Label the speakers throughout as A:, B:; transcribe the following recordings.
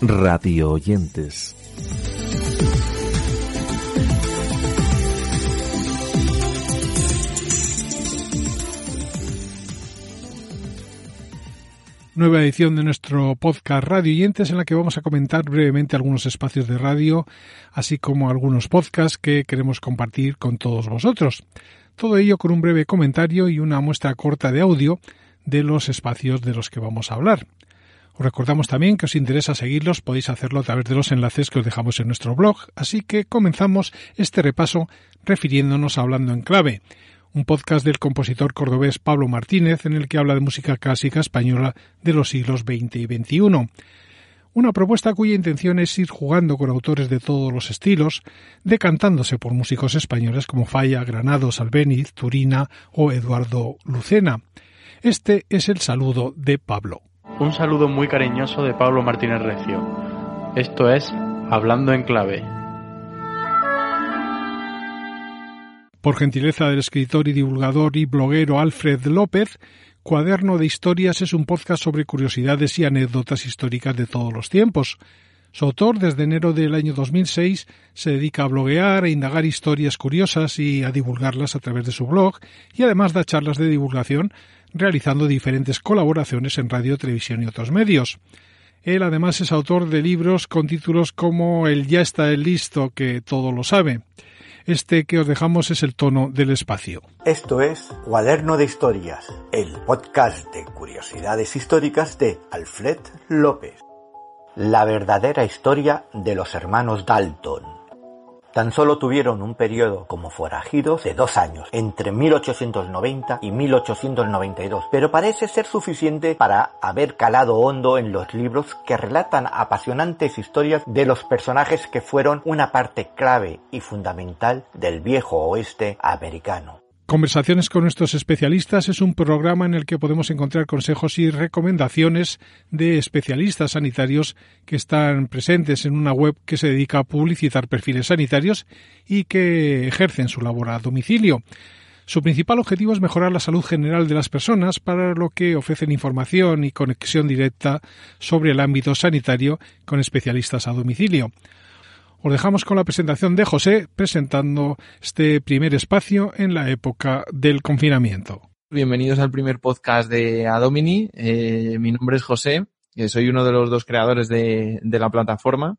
A: Radio oyentes.
B: Nueva edición de nuestro podcast Radio Oyentes en la que vamos a comentar brevemente algunos espacios de radio, así como algunos podcasts que queremos compartir con todos vosotros. Todo ello con un breve comentario y una muestra corta de audio de los espacios de los que vamos a hablar. Os recordamos también que os interesa seguirlos, podéis hacerlo a través de los enlaces que os dejamos en nuestro blog, así que comenzamos este repaso refiriéndonos a Hablando en Clave, un podcast del compositor cordobés Pablo Martínez en el que habla de música clásica española de los siglos XX y XXI. Una propuesta cuya intención es ir jugando con autores de todos los estilos, decantándose por músicos españoles como Falla, Granados, Albéniz, Turina o Eduardo Lucena. Este es el saludo de Pablo.
C: Un saludo muy cariñoso de Pablo Martínez Recio. Esto es Hablando en Clave.
B: Por gentileza del escritor y divulgador y bloguero Alfred López, Cuaderno de Historias es un podcast sobre curiosidades y anécdotas históricas de todos los tiempos. Su autor, desde enero del año 2006, se dedica a bloguear, e indagar historias curiosas y a divulgarlas a través de su blog, y además da charlas de divulgación realizando diferentes colaboraciones en radio, televisión y otros medios. Él además es autor de libros con títulos como El ya está el listo que todo lo sabe. Este que os dejamos es el tono del espacio.
D: Esto es Cuaderno de Historias, el podcast de curiosidades históricas de Alfred López. La verdadera historia de los hermanos Dalton. Tan solo tuvieron un periodo como forajidos de dos años, entre 1890 y 1892, pero parece ser suficiente para haber calado hondo en los libros que relatan apasionantes historias de los personajes que fueron una parte clave y fundamental del viejo oeste americano.
B: Conversaciones con nuestros especialistas es un programa en el que podemos encontrar consejos y recomendaciones de especialistas sanitarios que están presentes en una web que se dedica a publicitar perfiles sanitarios y que ejercen su labor a domicilio. Su principal objetivo es mejorar la salud general de las personas, para lo que ofrecen información y conexión directa sobre el ámbito sanitario con especialistas a domicilio. Os dejamos con la presentación de José presentando este primer espacio en la época del confinamiento.
C: Bienvenidos al primer podcast de Adomini. Eh, mi nombre es José, soy uno de los dos creadores de, la plataforma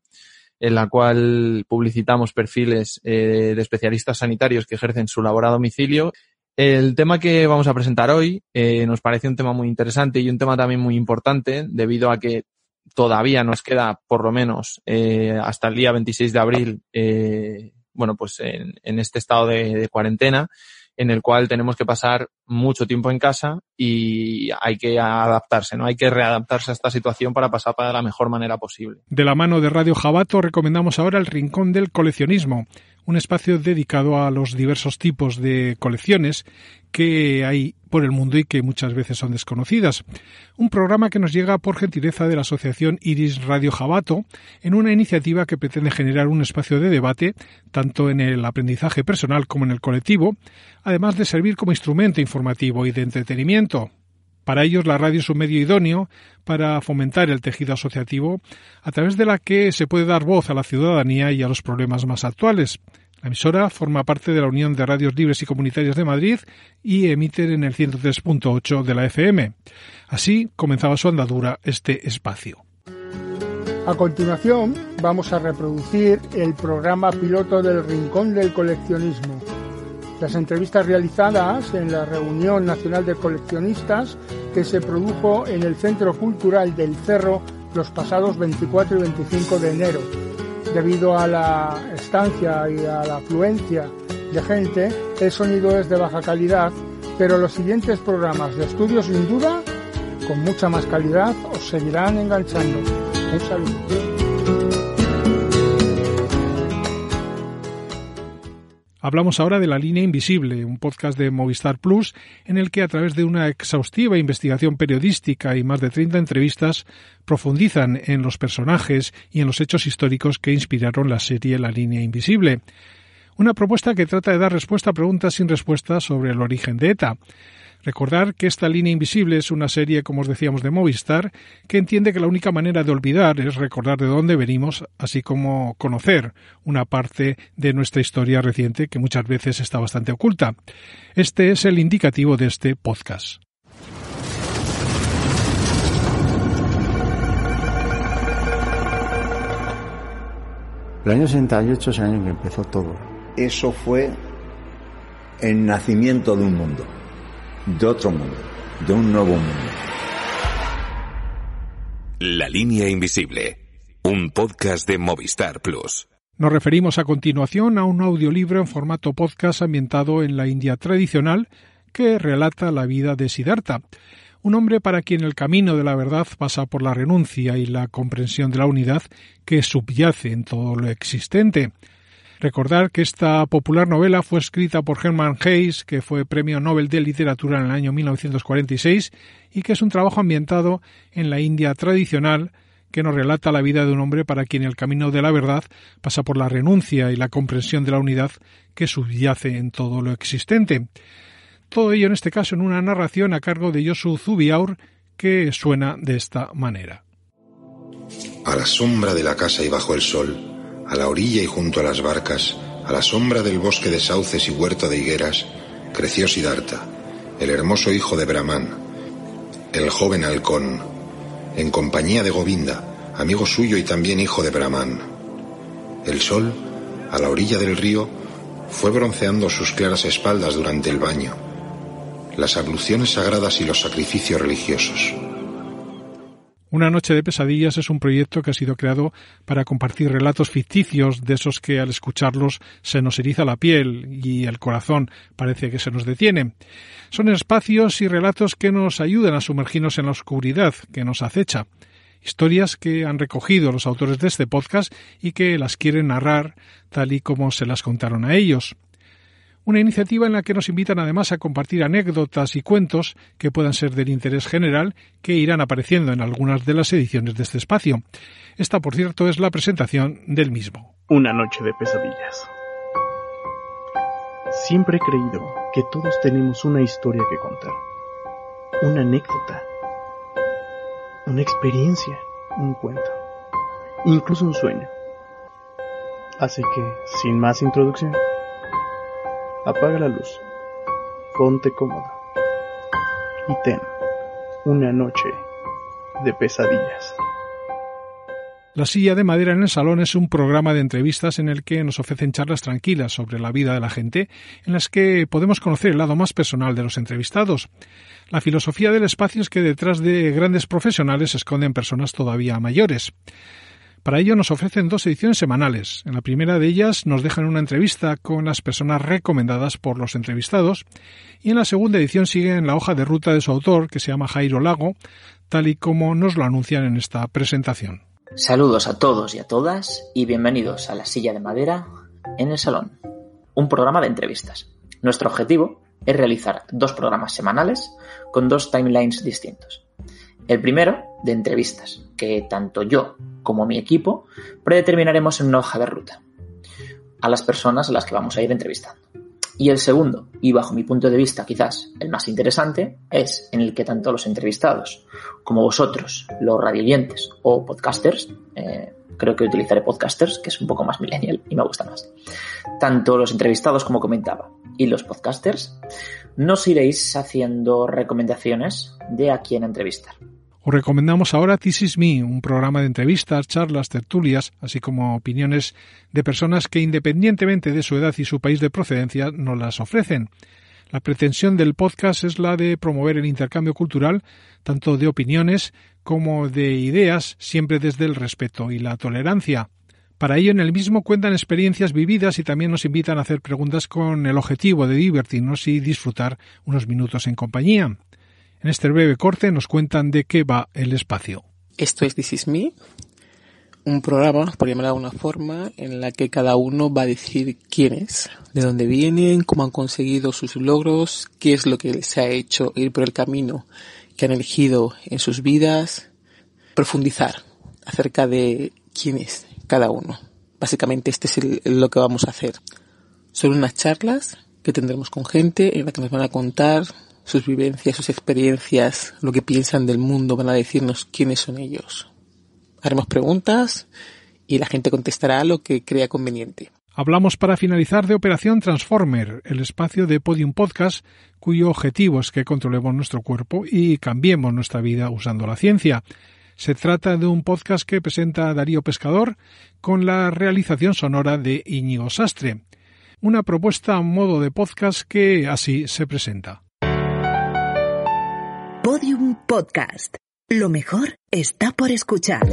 C: en la cual publicitamos perfiles eh, de especialistas sanitarios que ejercen su labor a domicilio. El tema que vamos a presentar hoy eh, nos parece un tema muy interesante y un tema también muy importante debido a que todavía nos queda por lo menos eh, hasta el día 26 de abril, eh, bueno, pues en, este estado de, de, cuarentena en el cual tenemos que pasar mucho tiempo en casa y hay que adaptarse, ¿no? Hay que readaptarse a esta situación para pasar para la mejor manera posible.
B: De la mano de Radio Jabato recomendamos ahora el Rincón del Coleccionismo, un espacio dedicado a los diversos tipos de colecciones que hay por el mundo y que muchas veces son desconocidas. Un programa que nos llega por gentileza de la Asociación Iris Radio Jabato en una iniciativa que pretende generar un espacio de debate tanto en el aprendizaje personal como en el colectivo, además de servir como instrumento informativo y de entretenimiento. Para ellos la radio es un medio idóneo para fomentar el tejido asociativo a través de la que se puede dar voz a la ciudadanía y a los problemas más actuales. La emisora forma parte de la Unión de Radios Libres y Comunitarias de Madrid y emite en el 103.8 de la FM. Así comenzaba su andadura este espacio.
E: A continuación vamos a reproducir el programa piloto del Rincón del Coleccionismo las entrevistas realizadas en la reunión nacional de coleccionistas que se produjo en el Centro Cultural del Cerro los pasados 24 y 25 de enero. Debido a la estancia y a la afluencia de gente, el sonido es de baja calidad, pero los siguientes programas de estudio sin duda, con mucha más calidad, os seguirán enganchando. Un saludo.
B: Hablamos ahora de La Línea Invisible, un podcast de Movistar Plus en el que a través de una exhaustiva investigación periodística y más de 30 entrevistas profundizan en los personajes y en los hechos históricos que inspiraron la serie La Línea Invisible. Una propuesta que trata de dar respuesta a preguntas sin respuesta sobre el origen de ETA. Recordar que esta línea invisible es una serie, como os decíamos, de Movistar, que entiende que la única manera de olvidar es recordar de dónde venimos, así como conocer una parte de nuestra historia reciente que muchas veces está bastante oculta. Este es el indicativo de este podcast.
A: El año 68 es el año en que empezó todo.
F: Eso fue el nacimiento de un mundo de otro mundo, de un nuevo mundo.
G: La línea invisible, un podcast de Movistar Plus.
B: Nos referimos a continuación a un audiolibro en formato podcast ambientado en la India tradicional que relata la vida de Siddhartha, un hombre para quien el camino de la verdad pasa por la renuncia y la comprensión de la unidad que subyace en todo lo existente. Recordar que esta popular novela fue escrita por Hermann Hayes, que fue Premio Nobel de Literatura en el año 1946, y que es un trabajo ambientado en la India tradicional que nos relata la vida de un hombre para quien el camino de la verdad pasa por la renuncia y la comprensión de la unidad que subyace en todo lo existente. Todo ello en este caso en una narración a cargo de Yosu Zubiaur que suena de esta manera.
H: A la sombra de la casa y bajo el sol, a la orilla y junto a las barcas, a la sombra del bosque de sauces y huerto de higueras, creció Siddhartha, el hermoso hijo de Brahman, el joven halcón, en compañía de Govinda, amigo suyo y también hijo de Brahman. El sol, a la orilla del río, fue bronceando sus claras espaldas durante el baño, las abluciones sagradas y los sacrificios religiosos.
B: Una noche de pesadillas es un proyecto que ha sido creado para compartir relatos ficticios de esos que al escucharlos se nos eriza la piel y el corazón parece que se nos detiene. Son espacios y relatos que nos ayudan a sumergirnos en la oscuridad que nos acecha. Historias que han recogido los autores de este podcast y que las quieren narrar tal y como se las contaron a ellos una iniciativa en la que nos invitan además a compartir anécdotas y cuentos que puedan ser del interés general que irán apareciendo en algunas de las ediciones de este espacio. Esta, por cierto, es la presentación del mismo.
I: Una noche de pesadillas. Siempre he creído que todos tenemos una historia que contar, una anécdota, una experiencia, un cuento, incluso un sueño. Así que, sin más introducción, Apaga la luz, ponte cómoda y ten una noche de pesadillas.
B: La silla de madera en el salón es un programa de entrevistas en el que nos ofrecen charlas tranquilas sobre la vida de la gente, en las que podemos conocer el lado más personal de los entrevistados. La filosofía del espacio es que detrás de grandes profesionales se esconden personas todavía mayores. Para ello nos ofrecen dos ediciones semanales. En la primera de ellas nos dejan una entrevista con las personas recomendadas por los entrevistados y en la segunda edición siguen la hoja de ruta de su autor que se llama Jairo Lago, tal y como nos lo anuncian en esta presentación.
J: Saludos a todos y a todas y bienvenidos a La Silla de Madera en el Salón, un programa de entrevistas. Nuestro objetivo es realizar dos programas semanales con dos timelines distintos. El primero, de entrevistas, que tanto yo como mi equipo predeterminaremos en una hoja de ruta a las personas a las que vamos a ir entrevistando. Y el segundo, y bajo mi punto de vista quizás el más interesante, es en el que tanto los entrevistados como vosotros, los radioyentes o podcasters, eh, creo que utilizaré podcasters, que es un poco más millennial y me gusta más, tanto los entrevistados como comentaba y los podcasters, nos iréis haciendo recomendaciones de a quién entrevistar.
B: Os recomendamos ahora This Is Me, un programa de entrevistas, charlas, tertulias, así como opiniones de personas que independientemente de su edad y su país de procedencia nos las ofrecen. La pretensión del podcast es la de promover el intercambio cultural, tanto de opiniones como de ideas, siempre desde el respeto y la tolerancia. Para ello, en el mismo cuentan experiencias vividas y también nos invitan a hacer preguntas con el objetivo de divertirnos y disfrutar unos minutos en compañía. En este breve corte nos cuentan de qué va el espacio.
K: Esto es This Is Me, un programa, por llamarlo de alguna forma, en la que cada uno va a decir quién es, de dónde vienen, cómo han conseguido sus logros, qué es lo que les ha hecho ir por el camino que han elegido en sus vidas, profundizar acerca de quién es cada uno. Básicamente este es lo que vamos a hacer. Son unas charlas que tendremos con gente en la que nos van a contar sus vivencias, sus experiencias, lo que piensan del mundo, van a decirnos quiénes son ellos. Haremos preguntas y la gente contestará lo que crea conveniente.
B: Hablamos para finalizar de Operación Transformer, el espacio de Podium Podcast cuyo objetivo es que controlemos nuestro cuerpo y cambiemos nuestra vida usando la ciencia. Se trata de un podcast que presenta Darío Pescador con la realización sonora de Íñigo Sastre. Una propuesta a modo de podcast que así se presenta.
L: Podium Podcast. Lo mejor está por escuchar.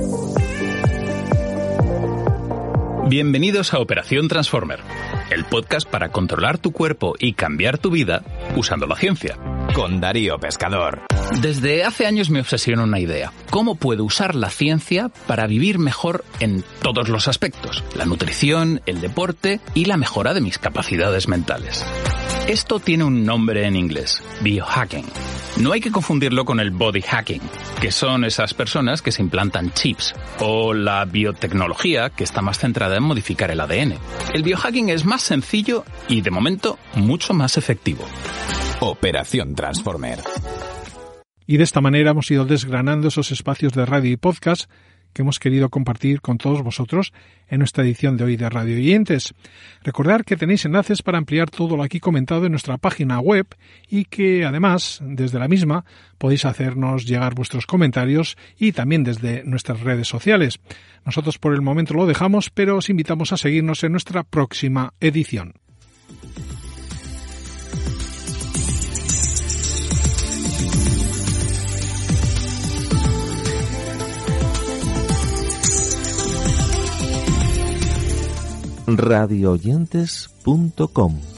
M: Bienvenidos a Operación Transformer, el podcast para controlar tu cuerpo y cambiar tu vida usando la ciencia.
N: Con Darío Pescador.
M: Desde hace años me obsesiona una idea. ¿Cómo puedo usar la ciencia para vivir mejor en todos los aspectos? La nutrición, el deporte y la mejora de mis capacidades mentales. Esto tiene un nombre en inglés, biohacking. No hay que confundirlo con el body hacking, que son esas personas que se implantan chips, o la biotecnología, que está más centrada en modificar el ADN. El biohacking es más sencillo y, de momento, mucho más efectivo.
N: Operación Transformer.
B: Y de esta manera hemos ido desgranando esos espacios de radio y podcast que hemos querido compartir con todos vosotros en nuestra edición de hoy de Radio Oyentes. Recordar que tenéis enlaces para ampliar todo lo aquí comentado en nuestra página web y que además desde la misma podéis hacernos llegar vuestros comentarios y también desde nuestras redes sociales. Nosotros por el momento lo dejamos, pero os invitamos a seguirnos en nuestra próxima edición.
O: radioyentes.com